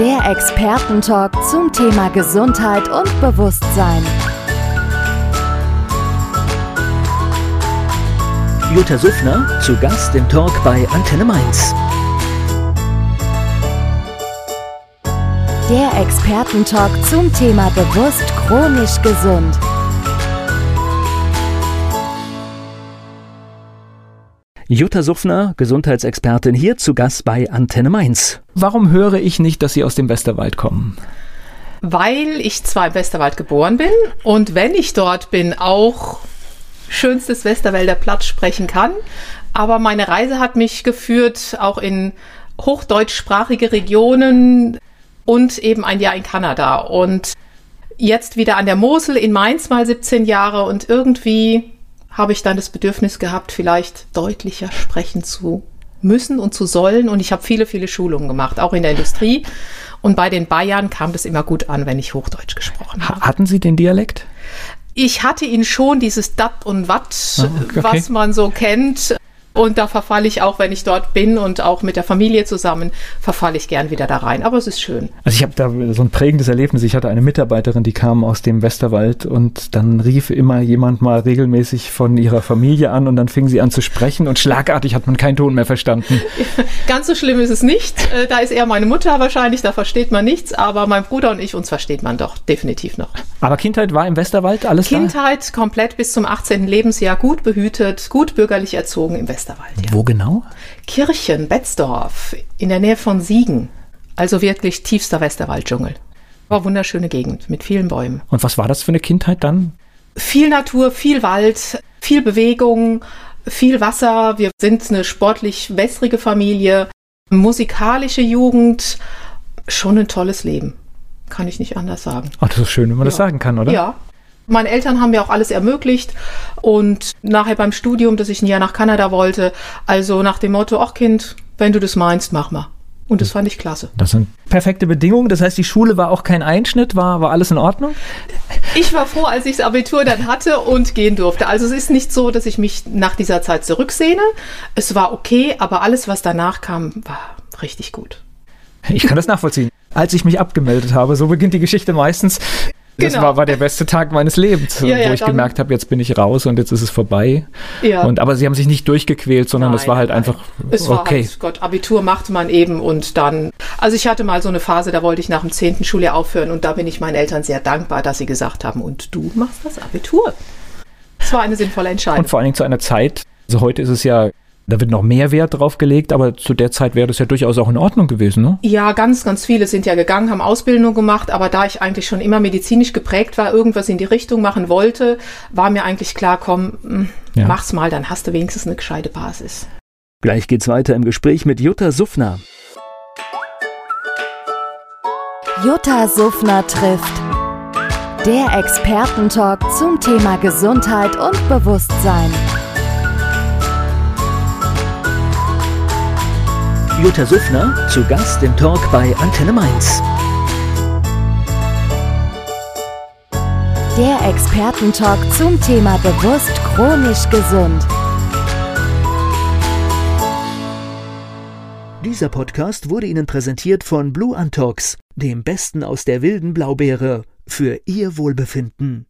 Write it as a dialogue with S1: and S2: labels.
S1: Der Expertentalk zum Thema Gesundheit und Bewusstsein.
S2: Jutta Suffner zu Gast im Talk bei Antenne Mainz.
S1: Der Expertentalk zum Thema bewusst chronisch gesund.
S2: Jutta Suffner, Gesundheitsexpertin, hier zu Gast bei Antenne Mainz.
S3: Warum höre ich nicht, dass Sie aus dem Westerwald kommen?
S4: Weil ich zwar im Westerwald geboren bin und wenn ich dort bin, auch schönstes Westerwälder Platz sprechen kann. Aber meine Reise hat mich geführt, auch in hochdeutschsprachige Regionen, und eben ein Jahr in Kanada. Und jetzt wieder an der Mosel in Mainz mal 17 Jahre und irgendwie habe ich dann das Bedürfnis gehabt, vielleicht deutlicher sprechen zu müssen und zu sollen. Und ich habe viele, viele Schulungen gemacht, auch in der Industrie. Und bei den Bayern kam das immer gut an, wenn ich Hochdeutsch gesprochen habe.
S3: Hatten Sie den Dialekt?
S4: Ich hatte ihn schon, dieses Dat und Wat,
S3: Ah, okay.
S4: was man so kennt. Und da verfalle ich auch, wenn ich dort bin und auch mit der Familie zusammen, verfalle ich gern wieder da rein. Aber es ist schön.
S3: Also ich habe da so ein prägendes Erlebnis. Ich hatte eine Mitarbeiterin, die kam aus dem Westerwald und dann rief immer jemand mal regelmäßig von ihrer Familie an und dann fing sie an zu sprechen und schlagartig hat man keinen Ton mehr verstanden.
S4: Ganz so schlimm ist es nicht. Äh, Da ist eher meine Mutter wahrscheinlich, da versteht man nichts. Aber mein Bruder und ich, uns versteht man doch definitiv noch.
S3: Aber Kindheit war im Westerwald alles
S4: Kindheit komplett bis zum 18. Lebensjahr gut behütet, gut bürgerlich erzogen im Westerwald.
S3: Da?
S4: Ja.
S3: Wo genau?
S4: Kirchen, Betzdorf, in der Nähe von Siegen. Also wirklich tiefster Westerwalddschungel. War wunderschöne Gegend mit vielen Bäumen.
S3: Und was war das für eine Kindheit dann?
S4: Viel Natur, viel Wald, viel Bewegung, viel Wasser. Wir sind eine sportlich wässrige Familie, musikalische Jugend. Schon ein tolles Leben. Kann ich nicht anders sagen.
S3: Ach, das ist schön, wenn man das
S4: Ja.
S3: sagen kann, oder?
S4: Ja. Meine Eltern haben mir auch alles ermöglicht und nachher beim Studium, dass ich ein Jahr nach Kanada wollte, also nach dem Motto, ach Kind, wenn du das meinst, mach mal. Und das fand ich klasse.
S3: Das sind perfekte Bedingungen. Das heißt, die Schule war auch kein Einschnitt, war, war alles in Ordnung?
S4: Ich war froh, als ich das Abitur dann hatte und gehen durfte. Also es ist nicht so, dass ich mich nach dieser Zeit zurücksehne. Es war okay, aber alles, was danach kam, war richtig gut.
S3: Ich kann das nachvollziehen. Als ich mich abgemeldet habe, so beginnt die Geschichte meistens. Das
S4: Genau.
S3: war, war der beste Tag meines Lebens,
S4: Ja, ja,
S3: wo ich
S4: dann-
S3: gemerkt habe, jetzt bin ich raus und jetzt ist es vorbei.
S4: Ja.
S3: Und, aber sie haben sich nicht durchgequält, sondern es
S4: Nein,
S3: war halt
S4: nein.
S3: einfach
S4: Es war
S3: okay.
S4: halt, Gott, Abitur machte man eben und dann, also ich hatte mal so eine Phase, da wollte ich nach dem 10. Schuljahr aufhören und da bin ich meinen Eltern sehr dankbar, dass sie gesagt haben, und du machst das Abitur. Das war eine sinnvolle Entscheidung.
S3: Und vor allen Dingen zu einer Zeit, also heute ist es ja, da wird noch mehr Wert drauf gelegt, aber zu der Zeit wäre das ja durchaus auch in Ordnung gewesen, ne?
S4: Ja, ganz, ganz viele sind ja gegangen, haben Ausbildung gemacht, aber da ich eigentlich schon immer medizinisch geprägt war, irgendwas in die Richtung machen wollte, war mir eigentlich klar, komm, mm,
S3: Ja.
S4: mach's mal, dann hast du wenigstens eine gescheite Basis.
S2: Gleich geht's weiter im Gespräch mit Jutta Suffner.
S1: Jutta Suffner trifft. Der Expertentalk zum Thema Gesundheit und Bewusstsein.
S2: Jutta Suffner zu Gast im Talk bei Antenne Mainz.
S1: Der Expertentalk zum Thema bewusst chronisch gesund.
S2: Dieser Podcast wurde Ihnen präsentiert von Blue Antox, dem Besten aus der wilden Blaubeere, für Ihr Wohlbefinden.